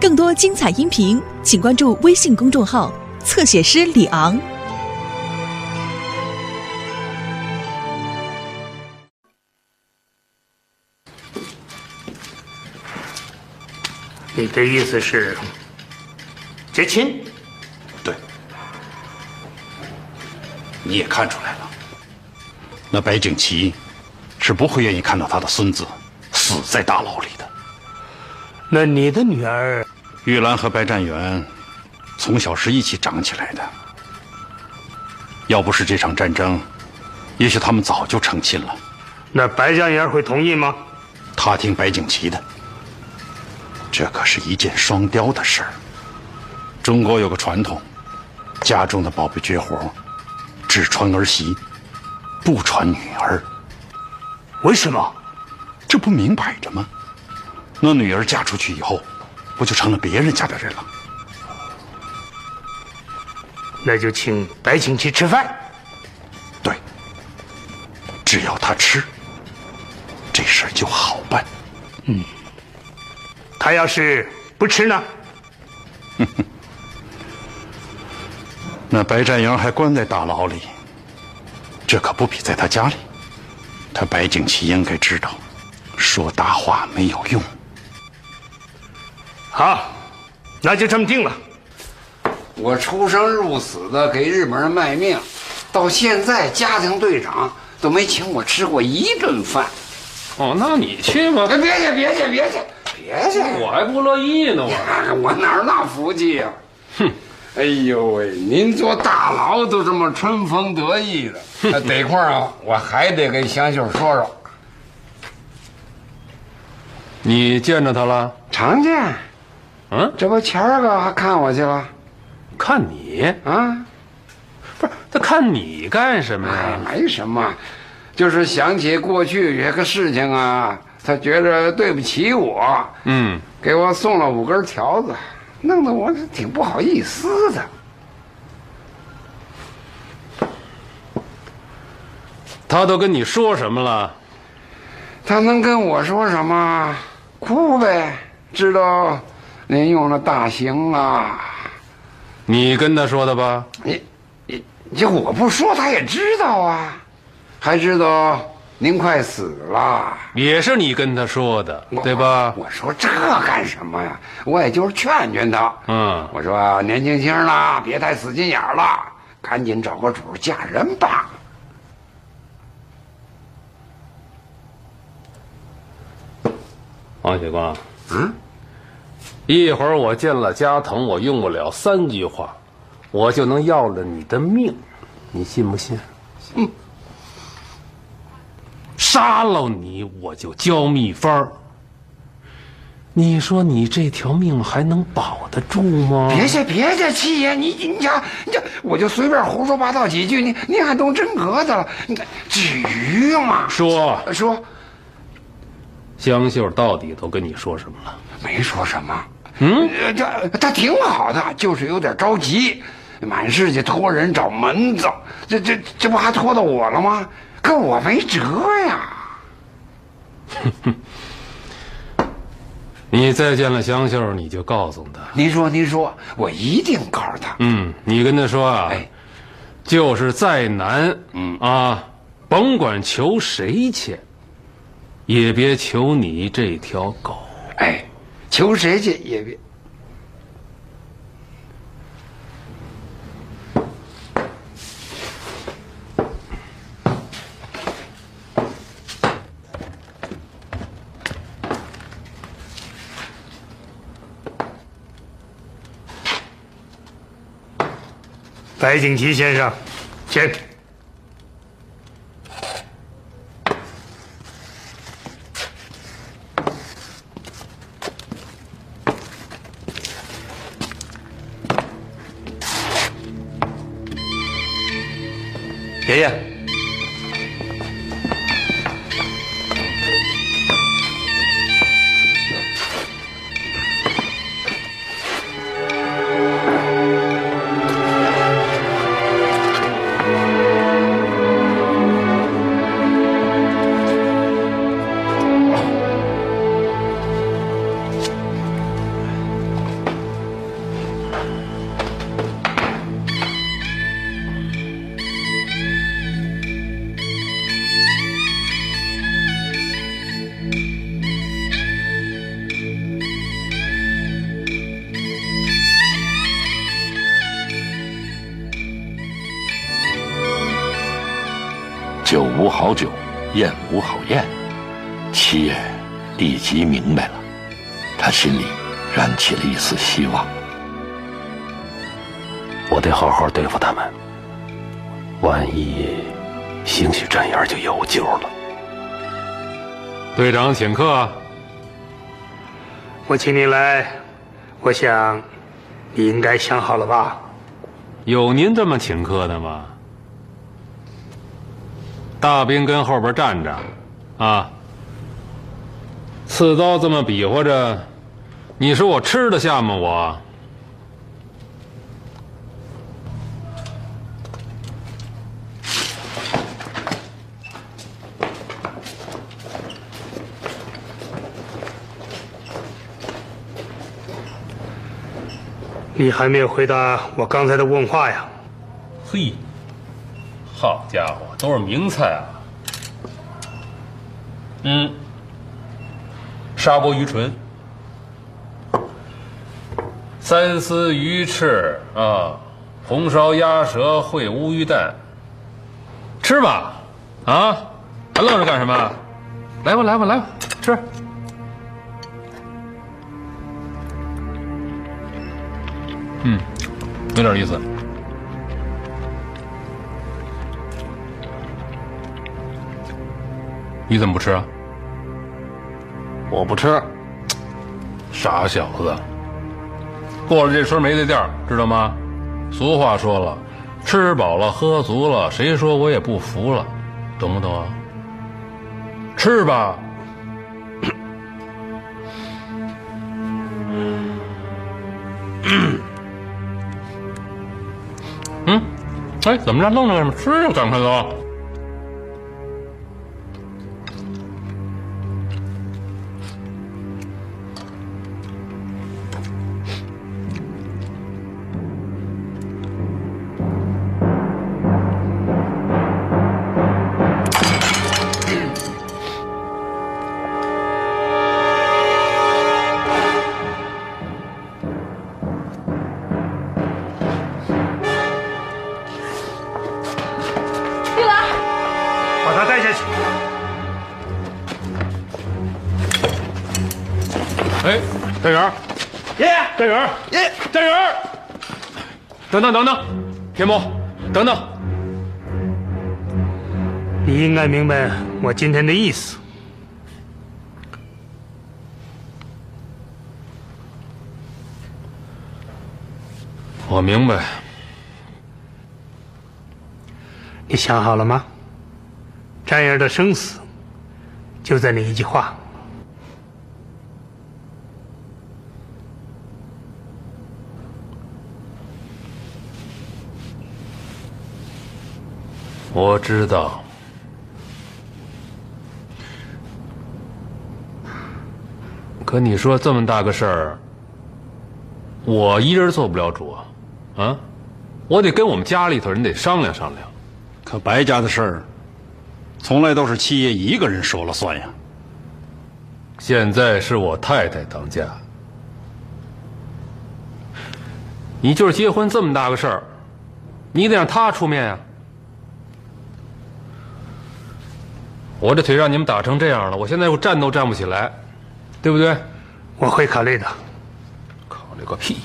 更多精彩音频，请关注微信公众号“侧写师李昂”。你的意思是结亲？对，你也看出来了，那白景琦是不会愿意看到他的孙子死在大牢里的。那你的女儿玉兰和白占元从小是一起长起来的，要不是这场战争，也许他们早就成亲了。那白占元会同意吗？他听白景琦的，这可是一箭双雕的事儿。中国有个传统，家中的宝贝绝活，只传儿媳，不传女儿。为什么？这不明摆着吗？那女儿嫁出去以后，不就成了别人家的人了？那就请白景琦吃饭。对，只要他吃，这事儿就好办。嗯，他要是不吃呢？那白占阳还关在大牢里，这可不比在他家里。他白景琦应该知道，说大话没有用。好，那就这么定了。我出生入死的给日本人卖命，到现在家庭队长都没请我吃过一顿饭。哦，那你去吧。别去，别去，别去，别去！我还不乐意呢，我我哪那福气呀？哼！哎呦喂，您坐大牢都这么春风得意的，得空啊，我还得跟香秀说说。你见着他了？常见。嗯，这不前儿个还看我去了，看你啊？不是他看你干什么呀？没什么，就是想起过去这个事情啊，他觉着对不起我，嗯，给我送了五根条子，弄得我挺不好意思的。他都跟你说什么了？他能跟我说什么？哭呗，知道。您用了大刑啊！你跟他说的吧？你，你，这我不说他也知道啊，还知道您快死了。也是你跟他说的，对吧？我说这干什么呀？我也就是劝劝他。嗯，我说年轻轻的，别太死心眼了，赶紧找个主嫁人吧。王雪光，嗯。一会儿我见了加藤，我用不了三句话，我就能要了你的命，你信不信？嗯，杀了你我就交秘方。你说你这条命还能保得住吗？别介别介，七爷，你你瞧，你瞧我就随便胡说八道几句，你你还动真格的了？你至于吗？说说，香秀到底都跟你说什么了？没说什么。嗯，这他挺好的，就是有点着急，满世界托人找门子，这这这不还拖到我了吗？可我没辙呀。哼哼，你再见了香秀，你就告诉他。您说，您说，我一定告诉他。嗯，你跟他说啊，就是再难，嗯啊，甭管求谁去，也别求你这条狗。哎。求谁去也别。白景琦先生，请。心里燃起了一丝希望。我得好好对付他们，万一兴许展眼就有救了。队长请客。我请你来，我想你应该想好了吧？有您这么请客的吗？大兵跟后边站着，啊，刺刀这么比划着，你说我吃得下吗？我。你还没有回答我刚才的问话呀？嘿，好家伙，都是名菜啊！嗯，砂锅鱼唇、三丝鱼翅啊，红烧鸭舌烩乌鱼蛋，吃吧，啊，还愣着干什么？来吧，来吧，来吧，吃。嗯，有点意思。你怎么不吃啊？我不吃。傻小子，过了这村没这店知道吗？俗话说了，吃饱了喝足了，谁说我也不服了，懂不懂啊？吃吧。嗯，哎，怎么着？愣着干什么？吃就赶快走。等等等等，田某，等等，你应该明白我今天的意思。我明白。你想好了吗？展眼的生死就在你一句话。我知道，可你说这么大个事儿，我一人做不了主啊，啊，我得跟我们家里头人得商量商量。可白家的事儿，从来都是七爷一个人说了算呀。现在是我太太当家，你就是结婚这么大个事儿，你得让她出面呀。我这腿让你们打成这样了，我现在又站都站不起来，对不对？我会考虑的。考虑个屁！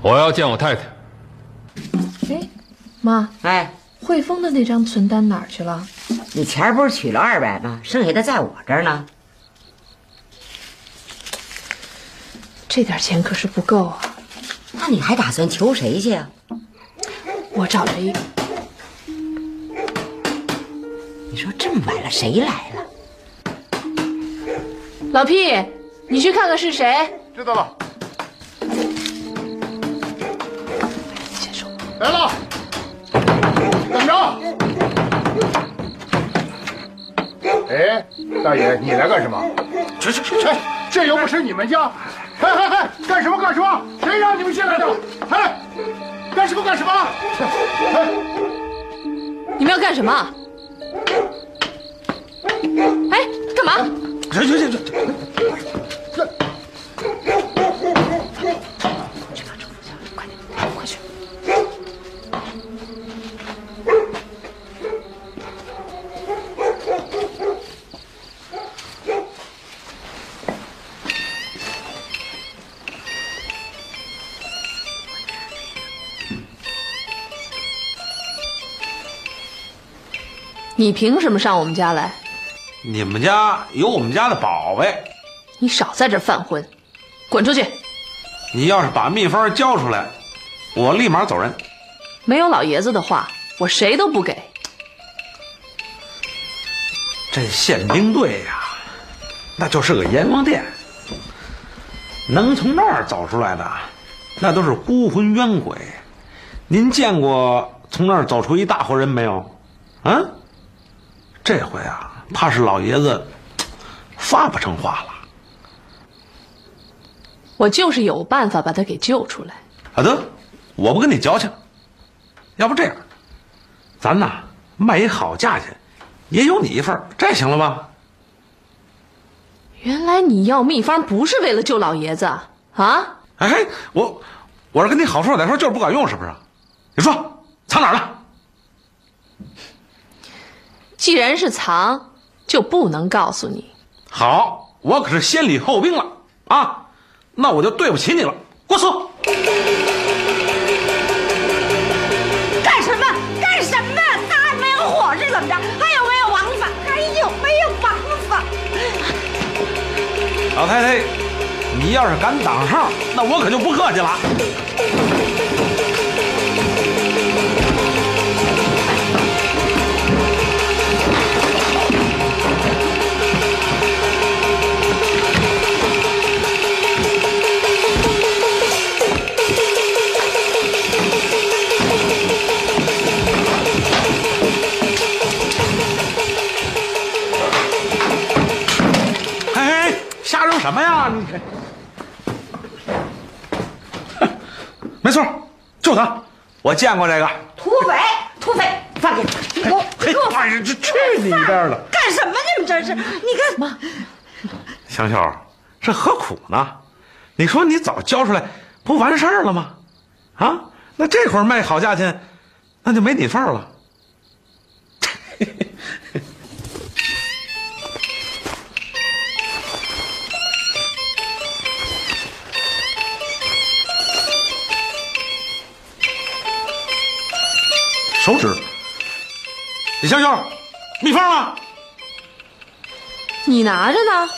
我要见我太太。哎，妈，哎，汇丰的那张存单哪儿去了？你钱儿不是取了二百吗？剩下的在我这儿呢。这点钱可是不够啊！那你还打算求谁去啊？我找了一说这么晚了，谁来了？老屁，你去看看是谁。知道了，先说，来了，怎么着？哎，大爷，你来干什么？去去去去！这又不是你们家！哎哎哎，干什么干什么？谁让你们进来的？哎，干什么干什么？哎，你们要干什么？去去去去！你凭什么上我们家来？你们家有我们家的宝贝，你少在这犯浑，滚出去！你要是把秘方交出来，我立马走人。没有老爷子的话，我谁都不给。这宪兵队呀，那就是个阎王殿，能从那儿走出来的，那都是孤魂冤鬼。您见过从那儿走出一大活人没有？啊？这回啊，怕是老爷子发不成话了。我就是有办法把他给救出来。啊，得，我不跟你矫情。要不这样，咱呐卖一好价钱，也有你一份这行了吧？原来你要秘方不是为了救老爷子啊？哎，我我是跟你好说歹说，就是不管用，是不是？你说藏哪儿了？既然是藏，就不能告诉你。好，我可是先礼后兵了啊！那我就对不起你了，给我说。干什么？干什么？他还没有火是怎么着？还有没有王法？还有没有王法？老太太，你要是敢挡号，那我可就不客气了。什么呀？你看，没错，就他，我见过这个。土匪，土匪，放开！你给我，你给我哎呀，这去你一边的！干什么？你们这是？你干什么，香秀，这何苦呢？你说你早交出来，不完事儿了吗？啊，那这会儿卖好价钱，那就没你份儿了。手指，李香秀，秘方呢？你拿着呢。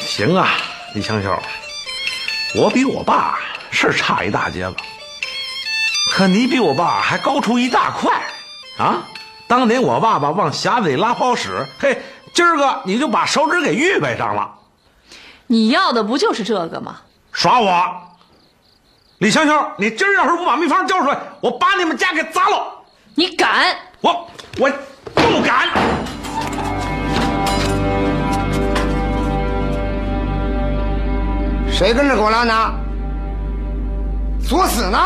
行啊，李香秀，我比我爸是差一大截子，可你比我爸还高出一大块啊！当年我爸爸往匣子里拉泡屎，嘿，今儿个你就把手指给预备上了，你要的不就是这个吗？耍我！李香秀，你今儿要是不把秘方交出来，我把你们家给砸了！你敢？我我不敢！谁跟着狗粮呢？作死呢？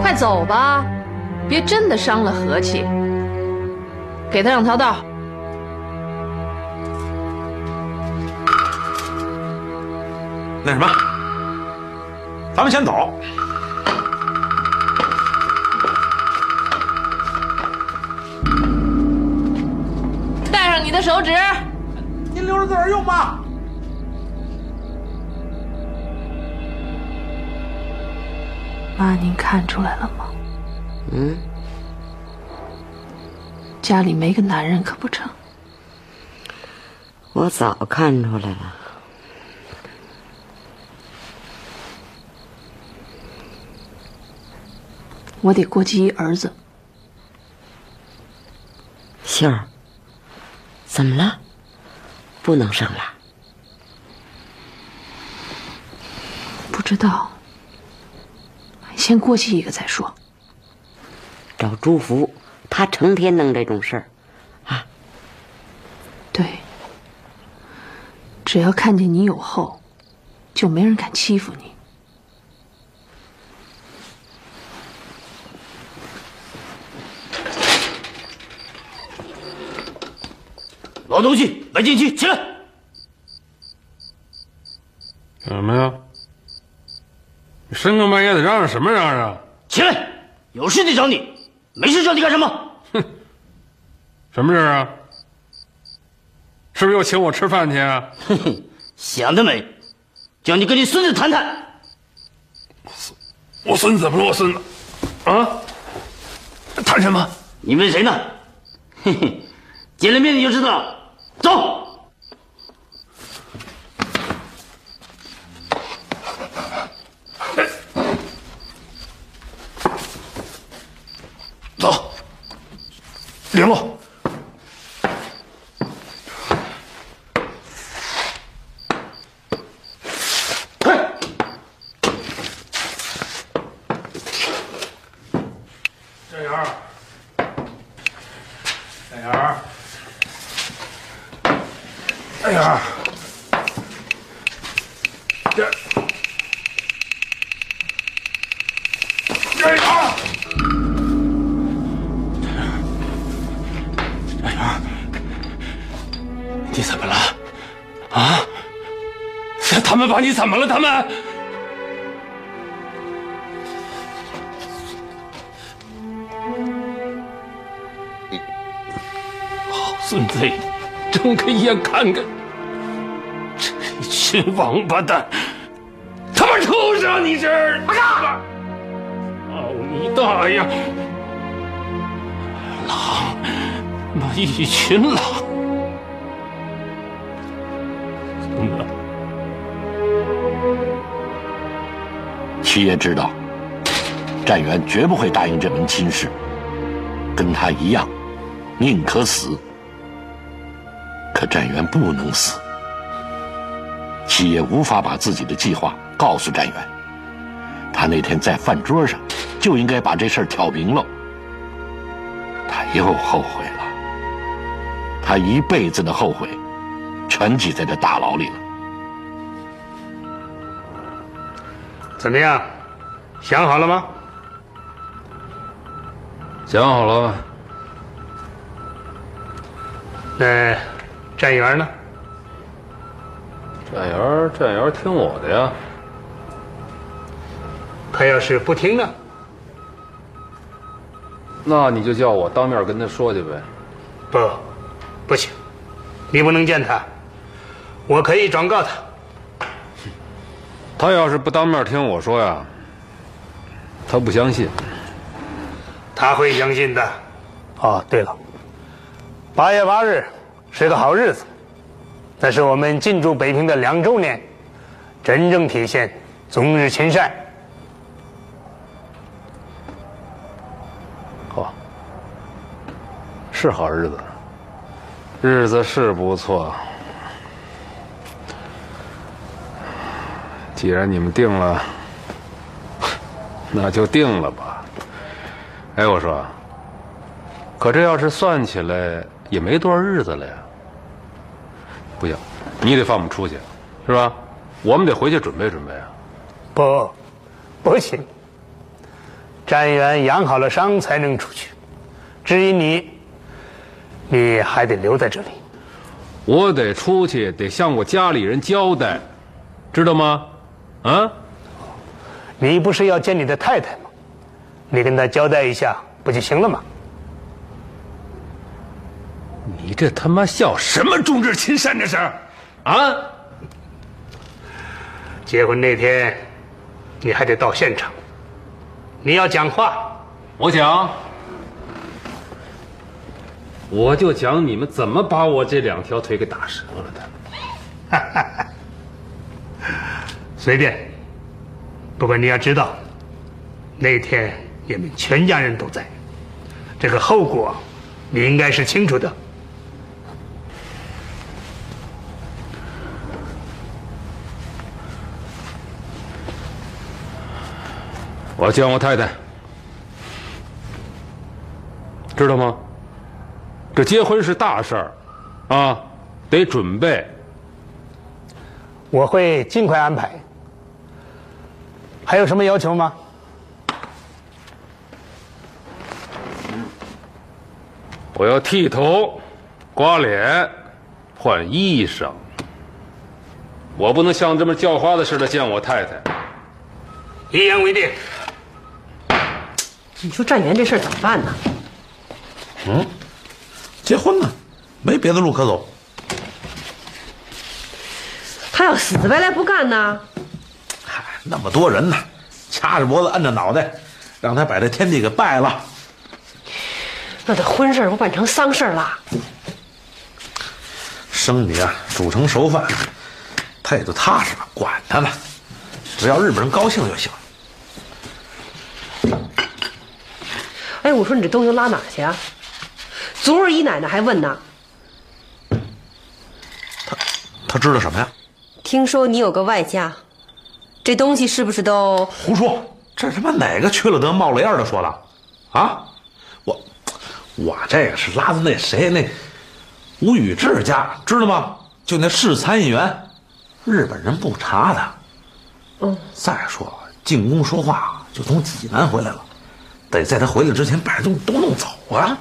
快走吧，别真的伤了和气。给他两条道。那什么，咱们先走。带上你的手指，您留着自个儿用吧。妈，您看出来了吗？嗯，家里没个男人可不成。我早看出来了。我得过继一儿子。杏儿，怎么了？不能生了？不知道，先过继一个再说。找朱福，他成天弄这种事儿。对，只要看见你有后，就没人敢欺负你。老东西，来进去，起来！干什么呀？你深更半夜的嚷嚷什么嚷嚷？起来！有事得找你，没事找你干什么？哼什么事啊？是不是又请我吃饭去啊？哼哼，想得美！叫你跟你孙子谈谈。我孙子怎么了？我孙子，啊？谈什么？你问谁呢？嘿嘿，见了面你就知道了。走。走，联络。站员儿，站员儿，站员儿，这站员儿，站员儿，你怎么了？啊？他们把你怎么了？他们？好孙子，睁开眼看看，这一群王八蛋，他妈畜生！你这，我操！操你大爷！狼，妈一群狼！七爷知道，战元绝不会答应这门亲事，跟他一样，宁可死。可战元不能死，七爷无法把自己的计划告诉战元。他那天在饭桌上就应该把这事儿挑明了。他又后悔了，他一辈子的后悔，全挤在这大牢里了。怎么样？想好了吗？想好了。那站员呢？站员，站员听我的呀。他要是不听呢？那你就叫我当面跟他说去呗。不，不行，你不能见他，我可以转告他。他要是不当面听我说呀，他不相信。他会相信的。哦，对了，八月八日是个好日子，那是我们进驻北平的两周年，真正体现中日亲善。好，是好日子，日子是不错。既然你们定了，那就定了吧。哎，我说，可这要是算起来也没多少日子了呀。不行，你得放我们出去，是吧？我们得回去准备准备啊。不，不行。战员养好了伤才能出去。至于你，你还得留在这里。我得出去，得向我家里人交代，知道吗？啊？你不是要见你的太太吗？你跟她交代一下不就行了吗？你这他妈笑什么中日亲善这是？啊？结婚那天，你还得到现场。你要讲话，我讲，我就讲你们怎么把我这两条腿给打折了的。随便，不过你要知道，那天你们全家人都在，这个后果你应该是清楚的。我要见我太太，知道吗？这结婚是大事儿，啊，得准备。我会尽快安排。还有什么要求吗？我要剃头、刮脸、换衣裳。我不能像这么叫花子似的见我太太。一言为定。你说战元这事儿怎么办呢？嗯，结婚呢，没别的路可走。他要死白赖不干呢？嗨，那么多人呢，掐着脖子，摁着脑袋，让他把这天地给拜了。那这婚事不办成丧事了？生米啊，煮成熟饭，他也就踏实了。管他呢，只要日本人高兴就行。哎，我说你这东西拉哪去啊？昨儿姨奶奶还问呢。他他知道什么呀？听说你有个外家，这东西是不是都胡说？这他妈哪个缺了德冒了烟的说的？啊，我我这个是拉的那谁那吴宇志家，知道吗？就那市参议员，日本人不查他。嗯。再说进宫说话就从济南回来了，得在他回来之前把这东西都弄走啊。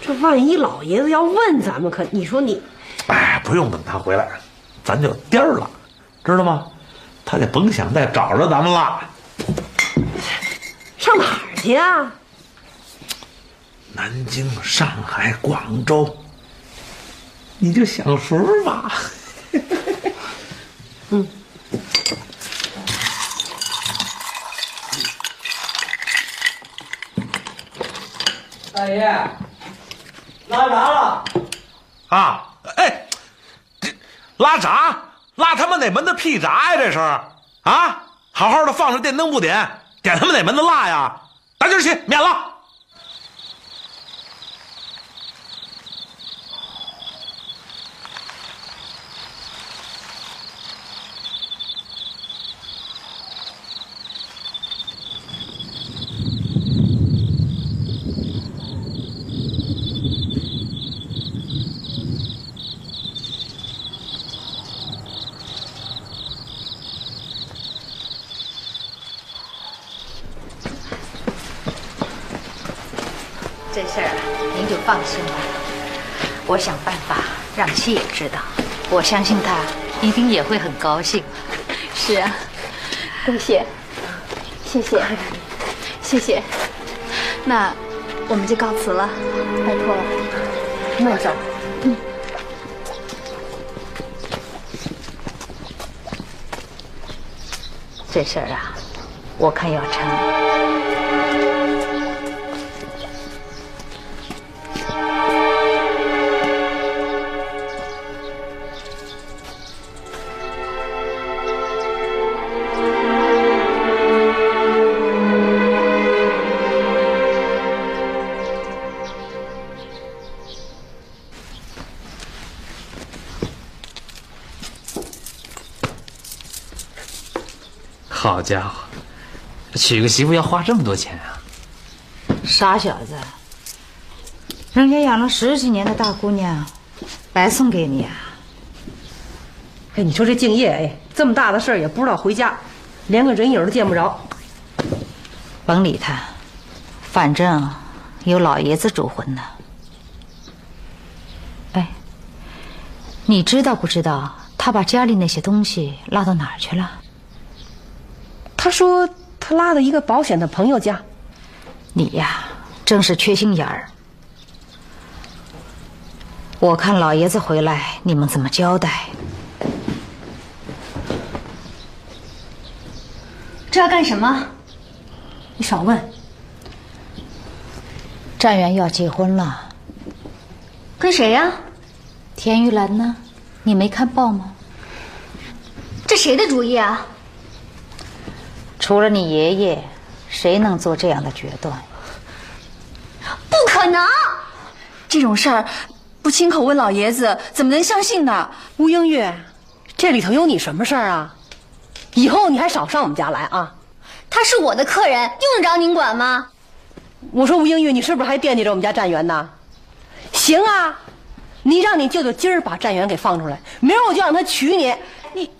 这万一老爷子要问咱们，可你说你，哎，不用等他回来，咱就颠儿了，知道吗？他就甭想再找着咱们了。上哪儿去啊？南京、上海、广州，你就享福吧。嗯。大爷，拉闸了。啊，哎，拉闸，拉他妈哪门子屁闸呀？这是啊，好好的放着电灯不点，点他妈哪门子蜡呀？打今儿起免了。这事儿您就放心吧，我想办法让七爷知道，我相信他一定也会很高兴。是啊，多谢，谢谢，谢谢。那我们就告辞了，拜托了，慢走。嗯。这事儿啊，我看要成。好家伙，娶个媳妇要花这么多钱啊！傻小子，人家养了十几年的大姑娘，白送给你啊！哎，你说这敬业，哎，这么大的事儿也不知道回家，连个人影都见不着。甭理他，反正有老爷子主婚呢。哎，你知道不知道他把家里那些东西落到哪儿去了？他说他拉到一个保险的朋友家。你呀，真是缺心眼儿。我看老爷子回来，你们怎么交代？这要干什么？你少问。战元要结婚了，跟谁呀？田玉兰呢？你没看报吗？这谁的主意啊？除了你爷爷，谁能做这样的决断？不可能！这种事儿不亲口问老爷子，怎么能相信呢？吴英月，这里头有你什么事儿啊？以后你还少上我们家来啊！他是我的客人，用得着您管吗？我说吴英玉，你是不是还惦记着我们家战元呢？行啊，你让你舅舅今儿把战元给放出来，明儿我就让他娶你。你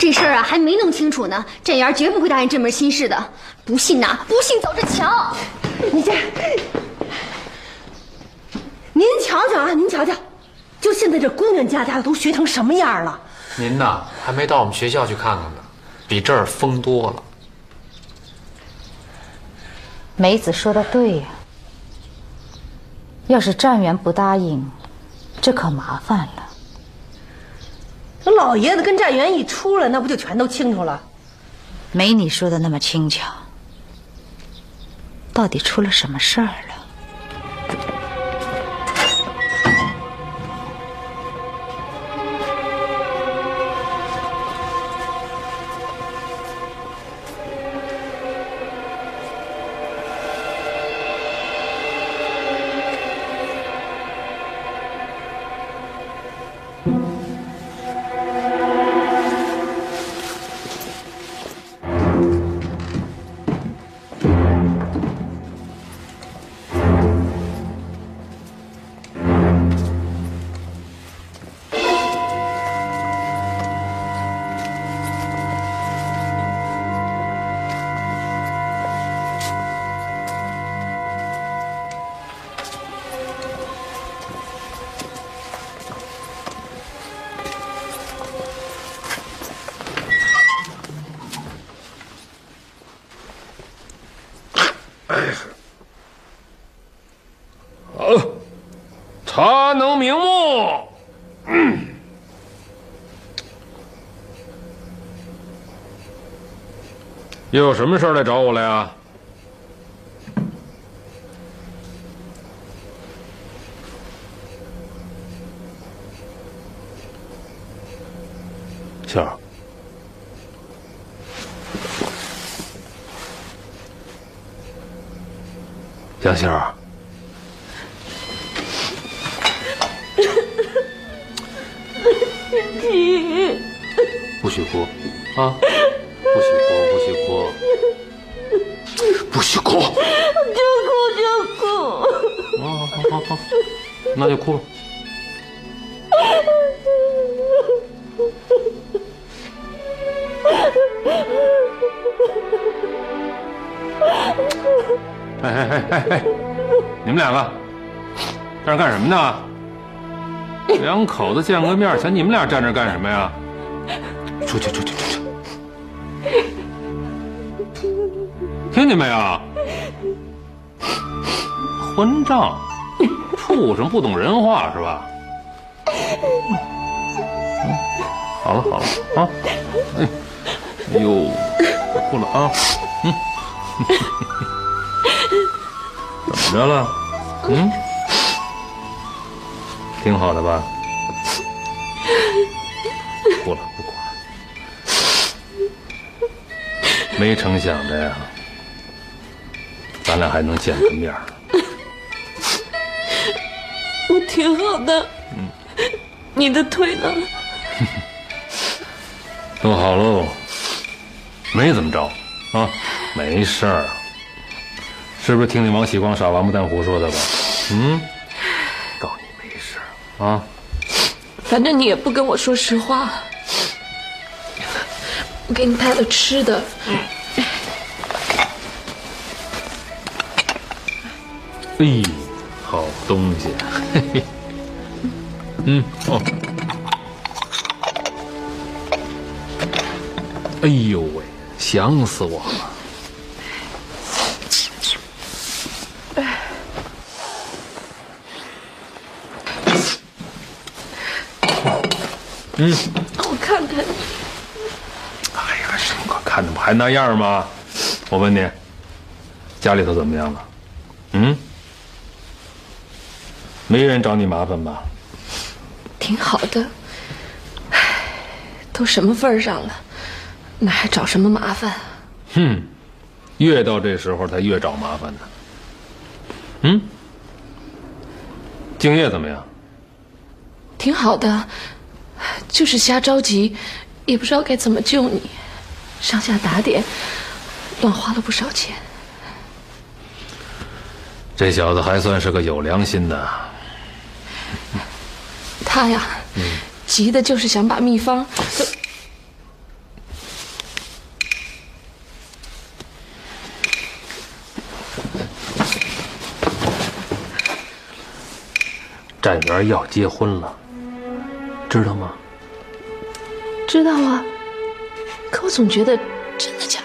这事儿啊还没弄清楚呢，展元绝不会答应这门亲事的。不信呐，不信走着瞧。你这，您瞧瞧啊，您瞧瞧，就现在这姑娘家家的都学成什么样了？您呐，还没到我们学校去看看呢，比这儿疯多了。梅子说的对呀，要是战元不答应，这可麻烦了。那老爷子跟战员一出来，那不就全都清楚了？没你说的那么轻巧。到底出了什么事儿了？又有什么事儿来找我来呀？秀儿，杨秀儿，你不许哭啊！好好，那就哭吧。哎哎哎哎哎！你们两个在这干什么呢？两口子见个面，想你们俩站这干什么呀？出去出去出去！听见没有？混账！畜生，不懂人话是吧？好了好了啊！哎，哎呦，哭了啊！嗯，怎么着了？嗯，挺好的吧？哭了不哭了？没成想的呀，咱俩还能见个面儿。我挺好的，嗯你的腿呢？弄好喽，没怎么着啊，没事儿。是不是听你王喜光耍王八蛋胡说的吧？嗯，告诉你没事儿啊。反正你也不跟我说实话。我给你带了吃的，哎，好东西，嘿嘿。嗯，哦。哎呦喂，想死我了！嗯，我看看你。哎呀，什么可看的，不还那样吗？我问你，家里头怎么样了？嗯，没人找你麻烦吧？挺好的，唉，都什么份儿上了，哪还找什么麻烦？哼，越到这时候才越找麻烦呢。嗯，敬业怎么样？挺好的，就是瞎着急，也不知道该怎么救你，上下打点，乱花了不少钱。这小子还算是个有良心的。他呀，急的就是想把秘方都。站员要结婚了，知道吗？知道啊，可我总觉得真的假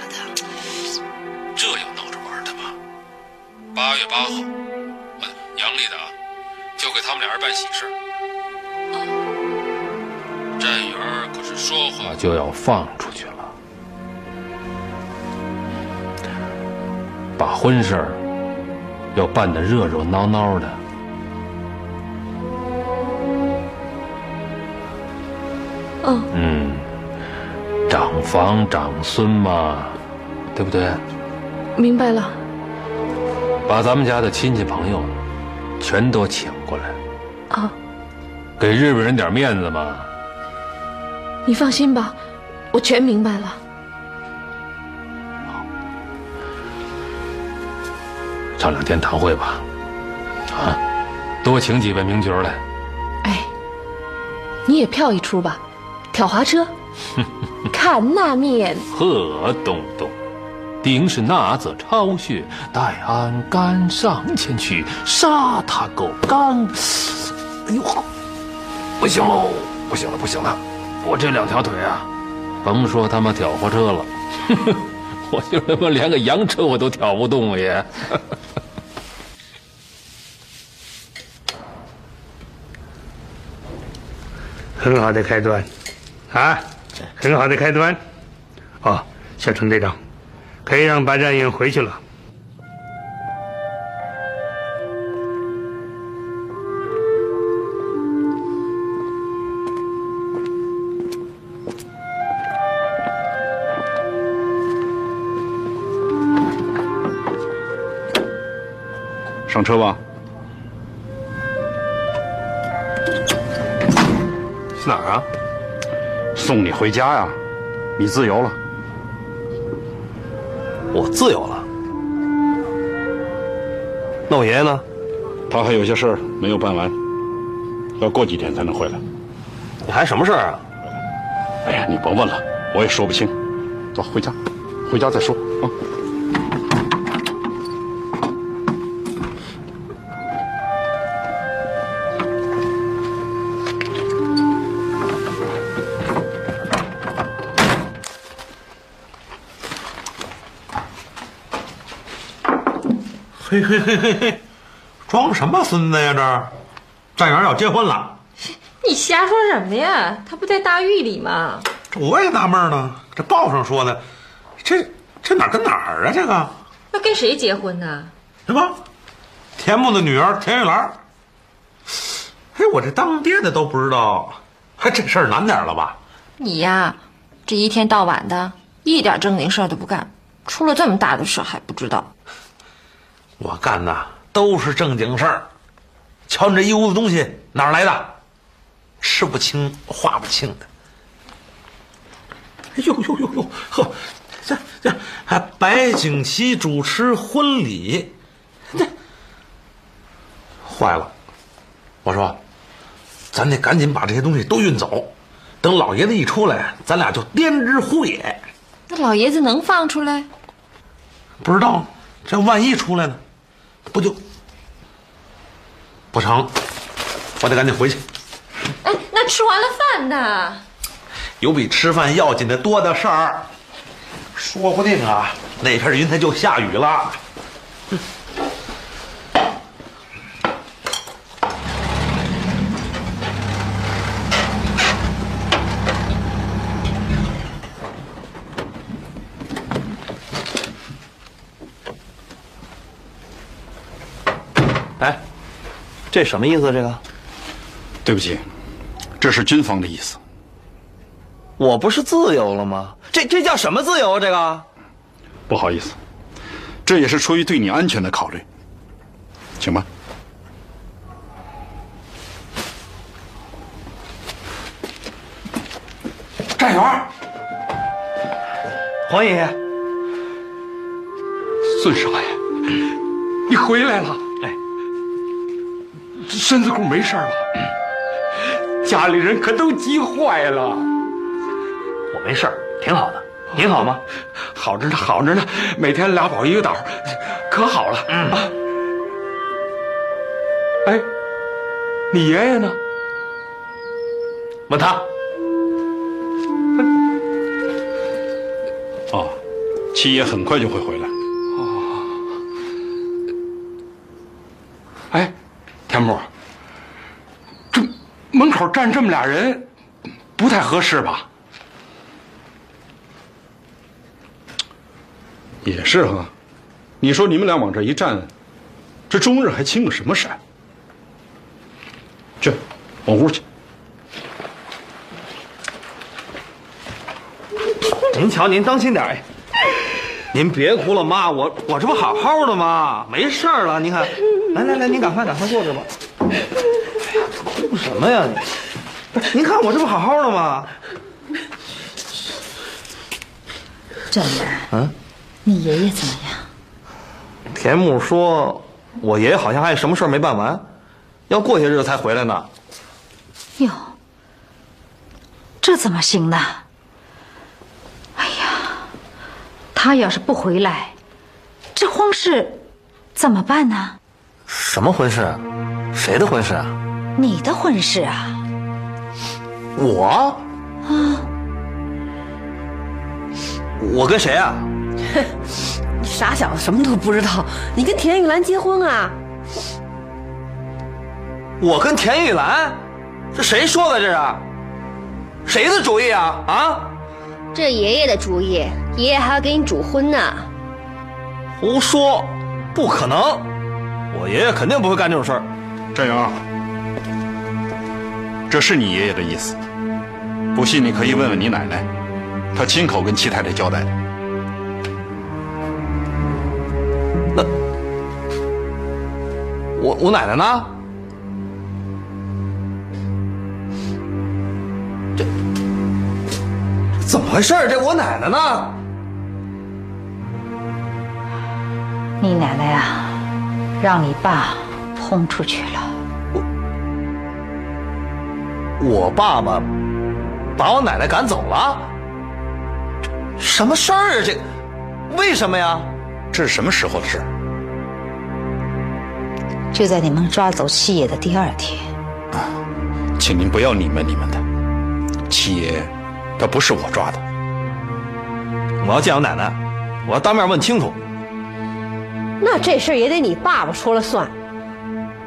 就要放出去了，把婚事儿要办得热热闹闹的。嗯嗯，长房长孙嘛，对不对？明白了。把咱们家的亲戚朋友全都请过来，啊，给日本人点面子嘛。你放心吧，我全明白了。好上两天堂会吧，啊，多请几位名角来。哎，你也票一出吧，挑滑车，看那面。贺东东，定是那则巢穴，待俺赶上前去杀他狗干。哎呦，不行喽，不行了，不行了，我这两条腿啊，甭说他妈挑货车了，我就他妈连个洋车我都挑不动也。很好的开端，啊，很好的开端。哦，小程队长，可以让白占云回去了。车吧。去哪儿啊？送你回家呀，你自由了。我自由了。那我爷爷呢？他还有些事儿没有办完，要过几天才能回来。你还什么事儿啊？哎呀，你甭问了，我也说不清。走，回家，回家再说啊。嘿嘿嘿嘿嘿，装什么孙子呀？这儿，站元要结婚了，你瞎说什么呀？他不在大狱里吗？这我也纳闷呢。这报上说的，这这哪儿跟哪儿啊？这个要跟谁结婚呢？什么？田木的女儿田玉兰。哎，我这当爹的都不知道，还这事儿难点了吧？你呀，这一天到晚的，一点正经事儿都不干，出了这么大的事还不知道。我干的都是正经事儿。瞧你这一屋子东西哪儿来的？吃不清花不清的。哎呦呦呦呦，呵，这这还白景琦主持婚礼，这坏了！我说，咱得赶紧把这些东西都运走，等老爷子一出来，咱俩就颠之乎也。那老爷子能放出来？不知道，这万一出来呢？不就不成？我得赶紧回去。哎，那吃完了饭呢？有比吃饭要紧的多的事儿，说不定啊，那片云彩就下雨了。哎，这什么意思？这个？对不起，这是军方的意思。我不是自由了吗？这这叫什么自由啊？这个？不好意思，这也是出于对你安全的考虑，请吧。站员，黄爷爷，孙少爷，你回来了。哎，身子骨没事吧？家里人可都急坏了。我没事儿，挺好的。您好吗？好着呢，好着呢，每天俩宝一个倒，可好了。嗯啊。哎，你爷爷呢？问他。哦，七爷很快就会回来。哦。哎，田木，口站这么俩人，不太合适吧？也是哈，你说你们俩往这一站，这中日还亲个什么山？去，往屋去。您瞧，您当心点哎！您别哭了，妈，我我这不好好的吗？没事了，您看，来来来，您赶快赶快坐着吧。什么呀你？不是，您看我这不好好的吗？展元，嗯，你爷爷怎么样？田木说，我爷爷好像还有什么事儿没办完，要过些日子才回来呢。哟，这怎么行呢？哎呀，他要是不回来，这婚事怎么办呢？什么婚事？谁的婚事啊？你的婚事啊？我？啊，我跟谁啊？你傻小子，什么都不知道。你跟田玉兰结婚啊？我跟田玉兰？这谁说的？这是谁的主意啊？啊？这爷爷的主意，爷爷还要给你主婚呢。胡说，不可能！我爷爷肯定不会干这种事儿。战友，这是你爷爷的意思。不信你可以问问你奶奶，她亲口跟七太太交代的。那我我奶奶呢？这怎么回事？这我奶奶呢？你奶奶啊，让你爸轰出去了。我爸爸把我奶奶赶走了？什么事儿啊？这为什么呀？这是什么时候的事？就在你们抓走七爷的第二天。啊请您不要你们你们的。七爷，他不是我抓的。我要见我奶奶，我要当面问清楚。那这事也得你爸爸说了算。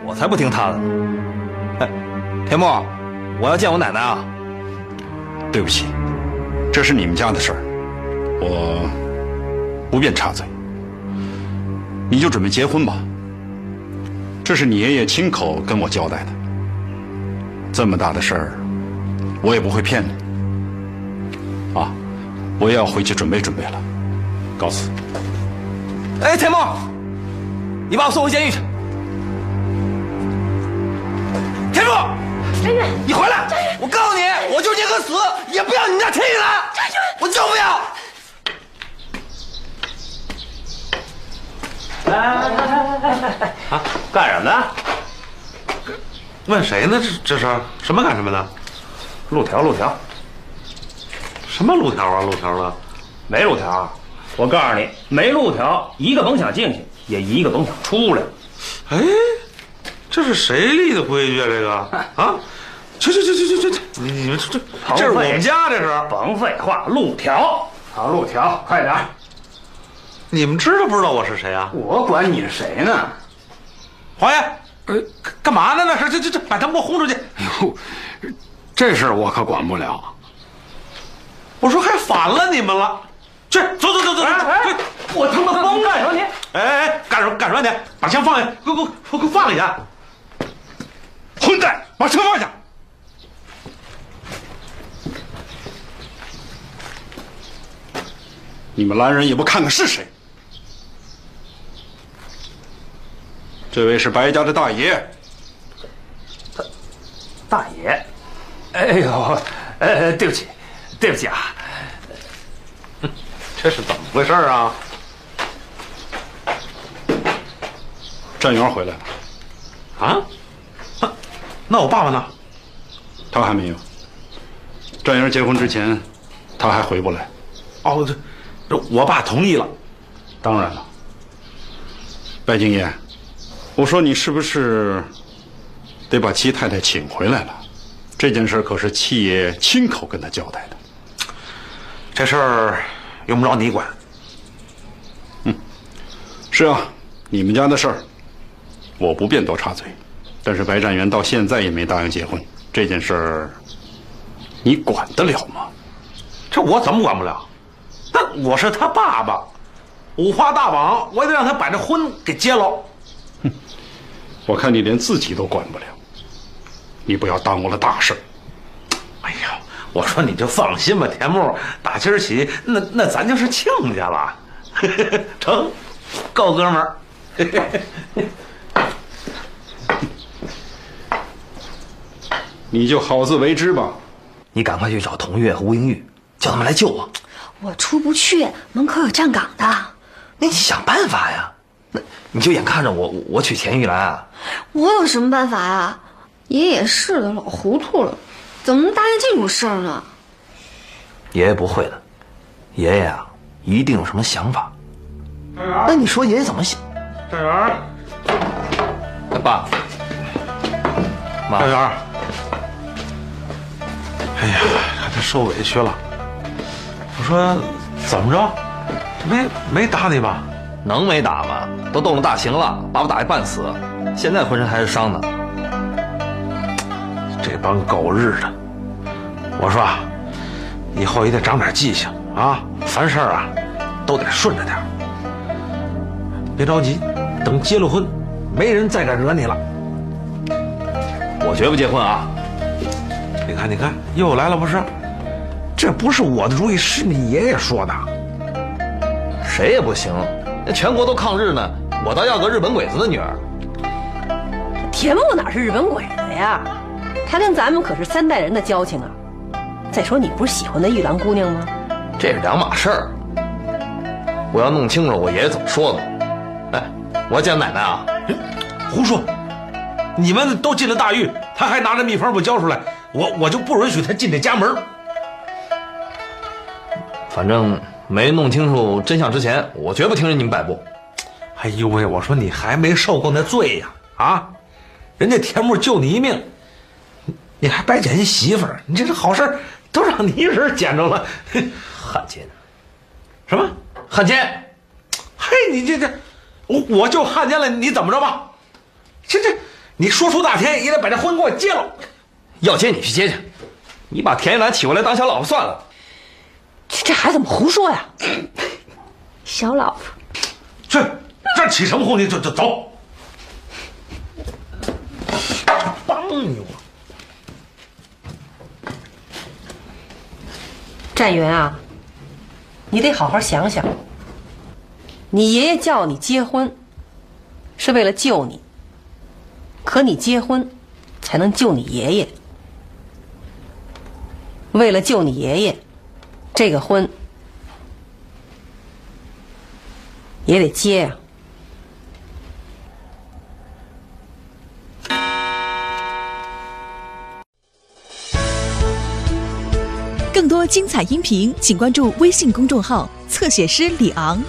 我才不听他的呢！哎，田木，我要见我奶奶啊！对不起，这是你们家的事儿，我不便插嘴。你就准备结婚吧。这是你爷爷亲口跟我交代的。这么大的事儿，我也不会骗你。啊，我也要回去准备准备了。告辞。哎，田梦，你把我送回监狱去。你回来！我告诉你，我就宁可死，也不要你们家田玉兰。我就不要。来来来来来来来啊！干什么呢？问谁呢？这这是什么干什么呢？路条路条，什么路条啊？路条了？没路条。我告诉你，没路条，一个甭想进去，也一个甭想出来。哎，这是谁立的规矩啊？这个啊？去去去去去去！你你们这这这是我们家，这是甭废话，路条。好，路条，快点。你们知道不知道我是谁啊？我管你是谁呢？黄爷，呃，干嘛呢？那是这这这，把他们给我轰出去！哎呦，这事儿我可管不了。我说还反了你们了，去走走走走走！哎，我他妈疯干什么你？哎哎，干什么干什么你？把枪放下，给我给我给我放下！混蛋，把枪放下！你们来人也不看看是谁？这位是白家的大爷。大爷，哎呦，呃，对不起，对不起啊。这是怎么回事啊？战元回来了。啊？那我爸爸呢？他还没有。战元结婚之前，他还回不来。哦，这这我爸同意了。当然了。白敬业，我说你是不是得把七太太请回来了？这件事可是七爷亲口跟他交代的。这事儿用不着你管。嗯，是啊，你们家的事儿，我不便多插嘴。但是白占元到现在也没答应结婚，这件事儿，你管得了吗？这我怎么管不了？那 我是他爸爸，五花大绑，我也得让他把这婚给结了。哼我看你连自己都管不了，你不要耽误了大事。哎呀，我说你就放心吧，田木，打今儿起，那那咱就是亲家了，成，够哥们儿。你就好自为之吧。你赶快去找童月和吴英玉，叫他们来救我。我出不去，门口有站岗的。那你想办法呀。那你就眼看着我，我娶田玉兰啊。我有什么办法呀？爷爷也是的，老糊涂了，怎么能答应这种事儿呢？爷爷不会的，爷爷啊，一定有什么想法。那你说爷爷怎么想？站员，爸，妈，站员。哎呀，他受委屈了。我说，怎么着？没没打你吧？能没打吗？都动了大刑了，把我打一半死，现在浑身还是伤呢。这帮狗日的！我说，以后也得长点记性啊！凡事啊，都得顺着点。别着急，等结了婚，没人再敢惹你了。我绝不结婚啊！你看，你看，又来了不是？这不是我的主意，是你爷爷说的。谁也不行，那全国都抗日呢，我倒要个日本鬼子的女儿。田木哪是日本鬼子呀？他跟咱们可是三代人的交情啊。再说，你不是喜欢那玉兰姑娘吗？这是两码事儿。我要弄清楚我爷爷怎么说的。哎，我要见奶奶啊！胡说！你们都进了大狱，他还拿着秘方不交出来，我我就不允许他进这家门。反正没弄清楚真相之前，我绝不听任你们摆布。哎呦喂，我说你还没受够那罪呀！啊，人家田木救你一命，你还白捡一媳妇儿，你这是好事都让你一人捡着了。汉奸！什么汉奸？嘿，你这这，我我就汉奸了，你怎么着吧？这这，你说出大天也得把这婚给我结了。要结你去结去，你把田玉兰娶过来当小老婆算了。这这孩子怎么胡说呀？小老婆，去这起什么哄？你走走走。帮你我。战云啊，你得好好想想。你爷爷叫你结婚，是为了救你。可你结婚，才能救你爷爷。为了救你爷爷。这个婚也得结呀！更多精彩音频，请关注微信公众号“侧写师李昂”。